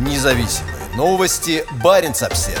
Независимые новости. Барин обсерва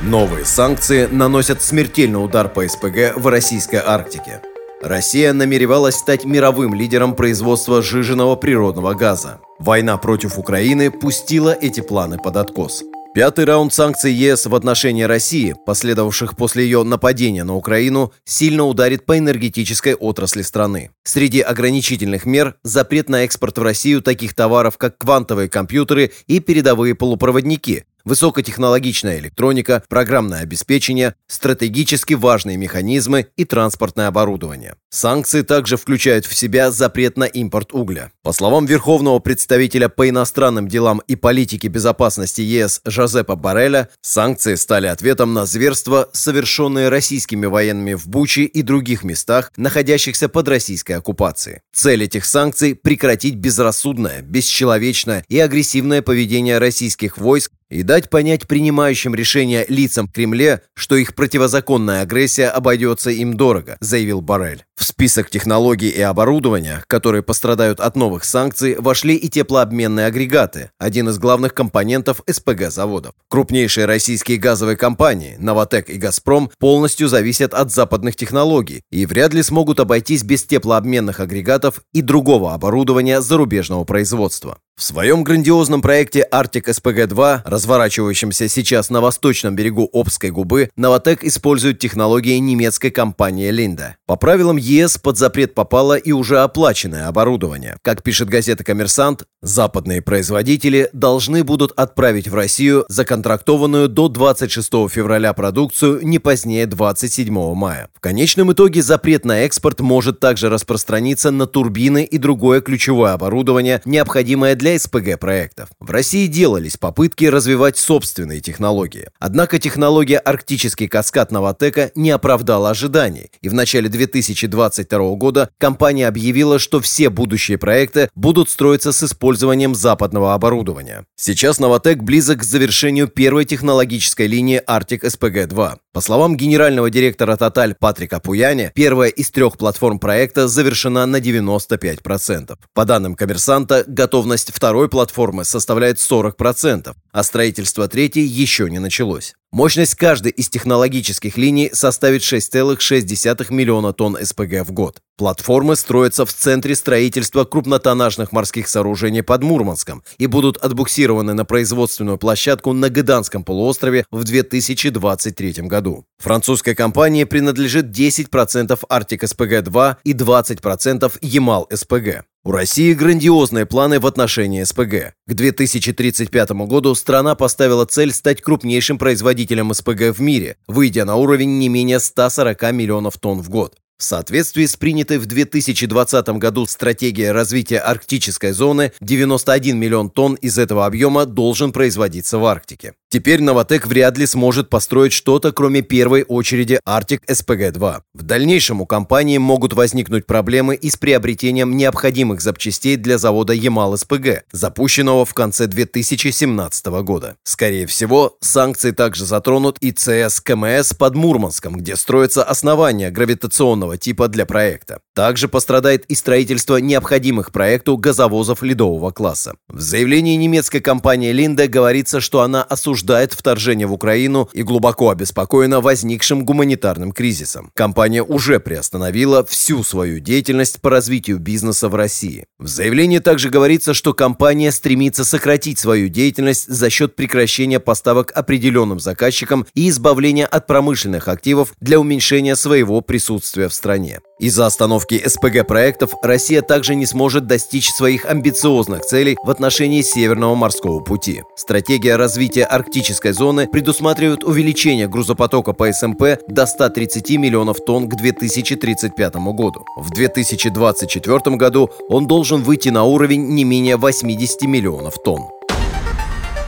Новые санкции наносят смертельный удар по СПГ в российской Арктике. Россия намеревалась стать мировым лидером производства жиженного природного газа. Война против Украины пустила эти планы под откос. Пятый раунд санкций ЕС в отношении России, последовавших после ее нападения на Украину, сильно ударит по энергетической отрасли страны. Среди ограничительных мер – запрет на экспорт в Россию таких товаров, как квантовые компьютеры и передовые полупроводники, высокотехнологичная электроника, программное обеспечение, стратегически важные механизмы и транспортное оборудование. Санкции также включают в себя запрет на импорт угля. По словам верховного представителя по иностранным делам и политике безопасности ЕС Жозепа Барреля, санкции стали ответом на зверства, совершенные российскими военными в Буче и других местах, находящихся под российской оккупацией. Цель этих санкций – прекратить безрассудное, бесчеловечное и агрессивное поведение российских войск и дать понять принимающим решения лицам в Кремле, что их противозаконная агрессия обойдется им дорого, заявил Барель. В список технологий и оборудования, которые пострадают от новых санкций, вошли и теплообменные агрегаты, один из главных компонентов СПГ-заводов. Крупнейшие российские газовые компании, «Новотек» и «Газпром», полностью зависят от западных технологий и вряд ли смогут обойтись без теплообменных агрегатов и другого оборудования зарубежного производства. В своем грандиозном проекте «Арктик СПГ-2», разворачивающемся сейчас на восточном берегу Обской губы, «Новотек» использует технологии немецкой компании «Линда». По правилам ЕС под запрет попало и уже оплаченное оборудование. Как пишет газета «Коммерсант», западные производители должны будут отправить в Россию законтрактованную до 26 февраля продукцию не позднее 27 мая. В конечном итоге запрет на экспорт может также распространиться на турбины и другое ключевое оборудование, необходимое для для СПГ-проектов. В России делались попытки развивать собственные технологии. Однако технология «Арктический каскад Новотека» не оправдала ожиданий, и в начале 2022 года компания объявила, что все будущие проекты будут строиться с использованием западного оборудования. Сейчас Новотек близок к завершению первой технологической линии Arctic SPG-2. По словам генерального директора Total Патрика Пуяне, первая из трех платформ проекта завершена на 95%. По данным коммерсанта, готовность второй платформы составляет 40%, а строительство третьей еще не началось. Мощность каждой из технологических линий составит 6,6 миллиона тонн СПГ в год. Платформы строятся в центре строительства крупнотоннажных морских сооружений под Мурманском и будут отбуксированы на производственную площадку на Гыданском полуострове в 2023 году. Французской компании принадлежит 10% Arctic SPG-2 и 20% Ямал SPG. У России грандиозные планы в отношении СПГ. К 2035 году страна поставила цель стать крупнейшим производителем СПГ в мире, выйдя на уровень не менее 140 миллионов тонн в год. В соответствии с принятой в 2020 году стратегией развития арктической зоны, 91 миллион тонн из этого объема должен производиться в Арктике. Теперь Новотек вряд ли сможет построить что-то, кроме первой очереди Arctic SPG-2. В дальнейшем у компании могут возникнуть проблемы и с приобретением необходимых запчастей для завода Ямал-СПГ, запущенного в конце 2017 года. Скорее всего, санкции также затронут и ЦС КМС под Мурманском, где строится основание гравитационного типа для проекта. Также пострадает и строительство необходимых проекту газовозов ледового класса. В заявлении немецкой компании Линде говорится, что она осуждает вторжение в Украину и глубоко обеспокоена возникшим гуманитарным кризисом. Компания уже приостановила всю свою деятельность по развитию бизнеса в России. В заявлении также говорится, что компания стремится сократить свою деятельность за счет прекращения поставок определенным заказчикам и избавления от промышленных активов для уменьшения своего присутствия в стране. Из-за остановки СПГ-проектов Россия также не сможет достичь своих амбициозных целей в отношении Северного морского пути. Стратегия развития арктической зоны предусматривает увеличение грузопотока по СМП до 130 миллионов тонн к 2035 году. В 2024 году он должен выйти на уровень не менее 80 миллионов тонн.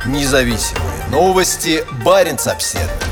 Независимые новости. Барин обседный.